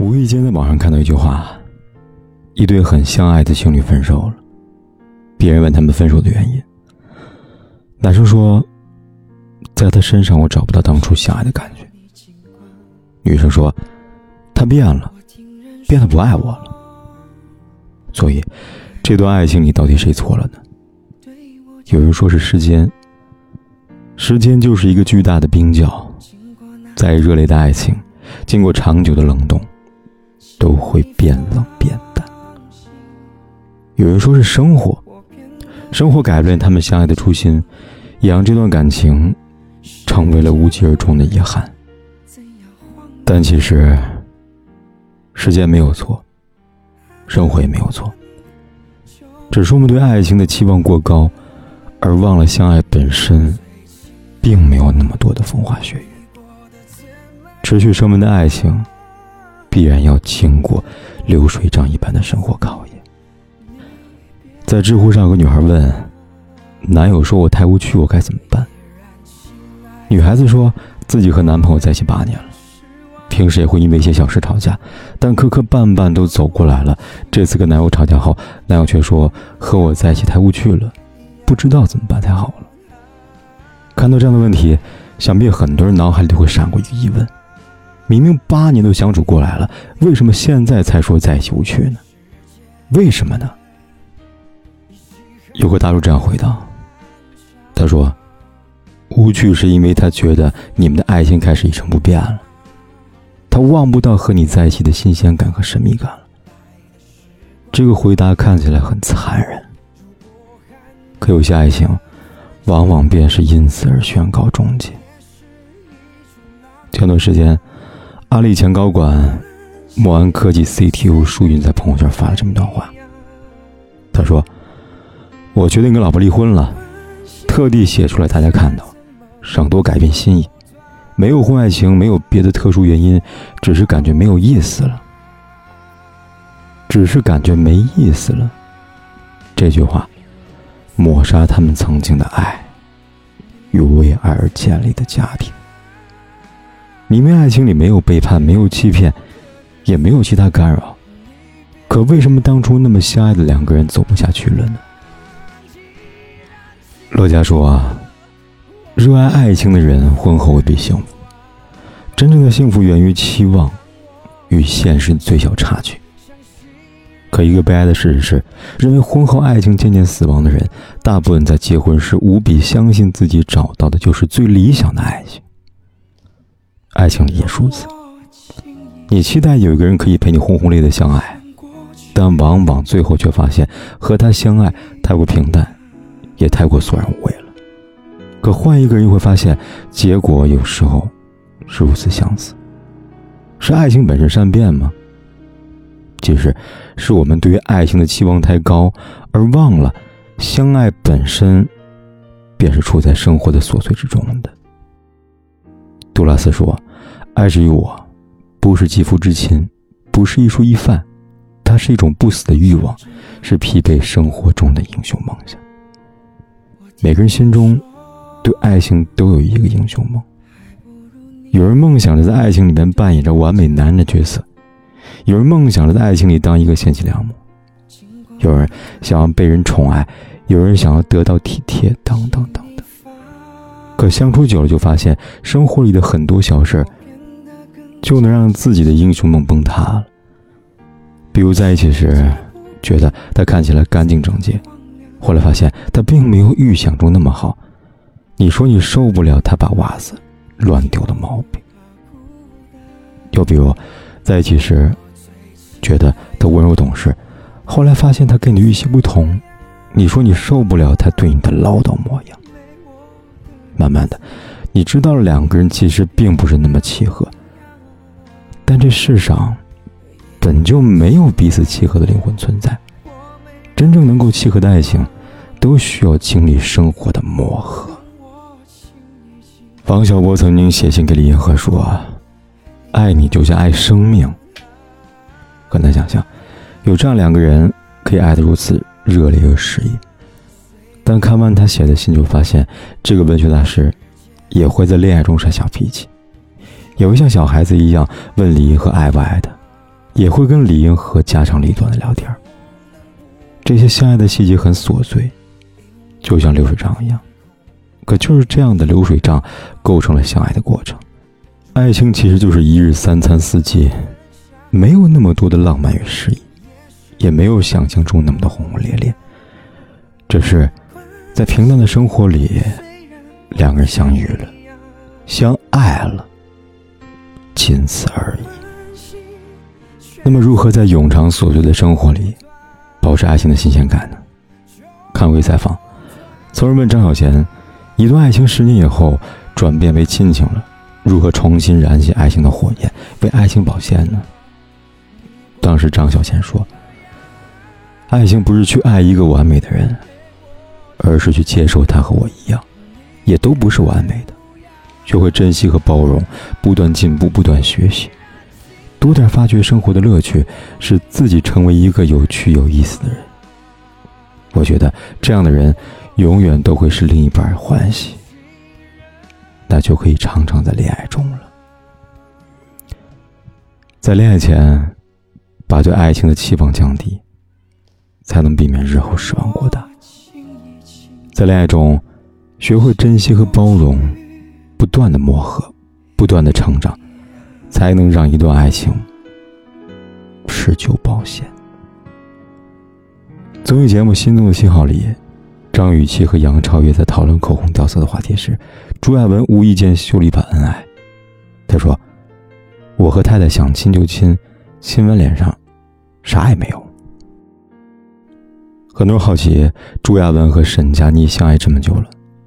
无意间在网上看到一句话：一对很相爱的情侣分手了。别人问他们分手的原因，男生说：“在他身上我找不到当初相爱的感觉。”女生说：“他变了，变得不爱我了。”所以，这段爱情里到底谁错了呢？有人说是时间，时间就是一个巨大的冰窖，在热烈的爱情，经过长久的冷冻。都会变冷变淡。有人说是生活，生活改变他们相爱的初心，也让这段感情成为了无疾而终的遗憾。但其实，时间没有错，生活也没有错，只是我们对爱情的期望过高，而忘了相爱本身，并没有那么多的风花雪月。持续升温的爱情。必然要经过流水账一般的生活考验。在知乎上，有个女孩问：“男友说我太无趣，我该怎么办？”女孩子说自己和男朋友在一起八年了，平时也会因为一些小事吵架，但磕磕绊绊都走过来了。这次跟男友吵架后，男友却说和我在一起太无趣了，不知道怎么办才好了。看到这样的问题，想必很多人脑海里都会闪过一个疑问。明明八年都相处过来了，为什么现在才说在一起无趣呢？为什么呢？有个大叔这样回答：“他说，无趣是因为他觉得你们的爱情开始一成不变了，他望不到和你在一起的新鲜感和神秘感了。”这个回答看起来很残忍，可有些爱情，往往便是因此而宣告终结。前段时间。阿里前高管、莫安科技 CTO 舒云在朋友圈发了这么一段话。他说：“我决定跟老婆离婚了，特地写出来大家看到，省多改变心意。没有婚外情，没有别的特殊原因，只是感觉没有意思了。只是感觉没意思了。”这句话抹杀他们曾经的爱与为爱而建立的家庭。爱情里没有背叛，没有欺骗，也没有其他干扰，可为什么当初那么相爱的两个人走不下去了呢？乐嘉说啊，热爱爱情的人婚后未必幸福，真正的幸福源于期望与现实最小差距。可一个悲哀的事实是，认为婚后爱情渐渐死亡的人，大部分在结婚时无比相信自己找到的就是最理想的爱情。爱情也如此，你期待有一个人可以陪你轰轰烈烈相爱，但往往最后却发现和他相爱太过平淡，也太过索然无味了。可换一个人，又会发现结果有时候是如此相似。是爱情本身善变吗？其实，是我们对于爱情的期望太高，而忘了相爱本身便是处在生活的琐碎之中的。杜拉斯说：“爱之于我，不是肌肤之亲，不是一蔬一饭，它是一种不死的欲望，是疲惫生活中的英雄梦想。每个人心中，对爱情都有一个英雄梦。有人梦想着在爱情里面扮演着完美男人的角色，有人梦想着在爱情里当一个贤妻良母，有人想要被人宠爱，有人想要得到体贴，等等等。”可相处久了，就发现生活里的很多小事就能让自己的英雄梦崩塌了。比如在一起时，觉得他看起来干净整洁，后来发现他并没有预想中那么好。你说你受不了他把袜子乱丢的毛病。又比如，在一起时，觉得他温柔懂事，后来发现他跟你预期不同。你说你受不了他对你的唠叨模样。慢慢的，你知道了两个人其实并不是那么契合，但这世上本就没有彼此契合的灵魂存在。真正能够契合的爱情，都需要经历生活的磨合。王小波曾经写信给李银河说：“爱你就像爱生命。”很难想象，有这样两个人可以爱得如此热烈又诗意。但看完他写的信，就发现这个文学大师也会在恋爱中耍小脾气，也会像小孩子一样问李银河爱不爱他，也会跟李银河家长里短的聊天。这些相爱的细节很琐碎，就像流水账一样。可就是这样的流水账，构成了相爱的过程。爱情其实就是一日三餐四季，没有那么多的浪漫与诗意，也没有想象中那么的轰轰烈烈。只是在平淡的生活里，两个人相遇了，相爱了，仅此而已。那么，如何在永长琐碎的生活里？保持爱情的新鲜感呢？看微采访，曾人问张小娴，一段爱情十年以后转变为亲情了，如何重新燃起爱情的火焰，为爱情保鲜呢？当时张小娴说：“爱情不是去爱一个完美的人，而是去接受他和我一样，也都不是完美的，学会珍惜和包容，不断进步，不断学习。”多点发掘生活的乐趣，使自己成为一个有趣有意思的人。我觉得这样的人，永远都会是另一半欢喜。那就可以常常在恋爱中了。在恋爱前，把对爱情的期望降低，才能避免日后失望过大。在恋爱中，学会珍惜和包容，不断的磨合，不断的成长。才能让一段爱情持久保鲜。综艺节目《心动的信号》里，张雨绮和杨超越在讨论口红掉色的话题时，朱亚文无意间秀了一把恩爱。他说：“我和太太想亲就亲，亲完脸上啥也没有。”很多人好奇，朱亚文和沈佳妮相爱这么久了，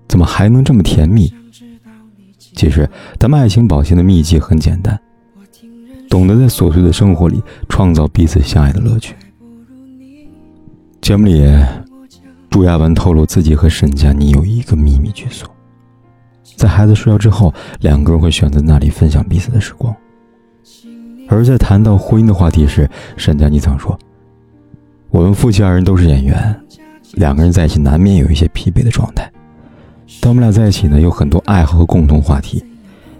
怎么还能这么甜蜜？其实，他们爱情保鲜的秘籍很简单。懂得在琐碎的生活里创造彼此相爱的乐趣。节目里，朱亚文透露自己和沈佳妮有一个秘密居所，在孩子睡觉之后，两个人会选择那里分享彼此的时光。而在谈到婚姻的话题时，沈佳妮曾说：“我们夫妻二人都是演员，两个人在一起难免有一些疲惫的状态，但我们俩在一起呢，有很多爱好和共同话题。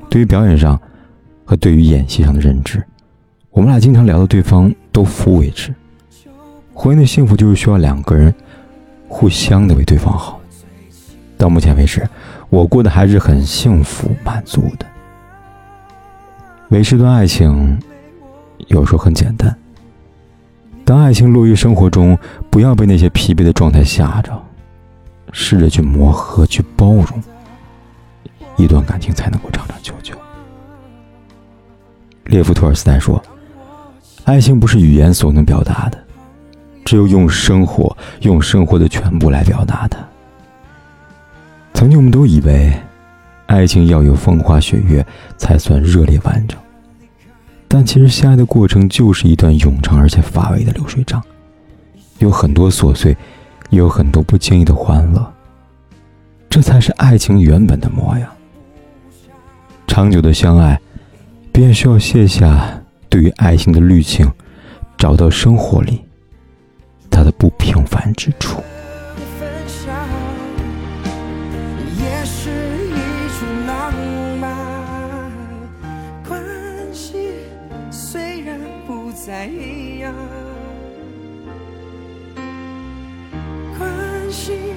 对于表演上。”和对于演戏上的认知，我们俩经常聊到对方都服为止。婚姻的幸福就是需要两个人互相的为对方好。到目前为止，我过得还是很幸福满足的。维持段爱情，有时候很简单。当爱情落于生活中，不要被那些疲惫的状态吓着，试着去磨合，去包容，一段感情才能够长长久久。列夫·托尔斯泰说：“爱情不是语言所能表达的，只有用生活、用生活的全部来表达的。”曾经我们都以为，爱情要有风花雪月才算热烈完整，但其实相爱的过程就是一段冗长而且乏味的流水账，有很多琐碎，也有很多不经意的欢乐，这才是爱情原本的模样。长久的相爱。便需要卸下对于爱情的滤镜，找到生活里它的不平凡之处。在一样。关系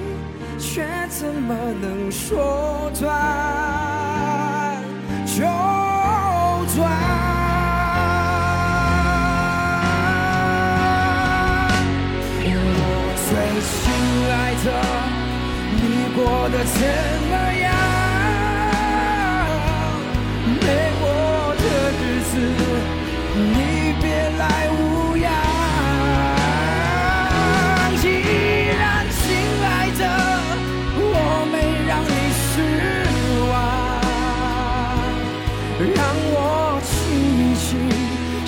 却怎么能说断就断？我最亲爱的，你过得怎么？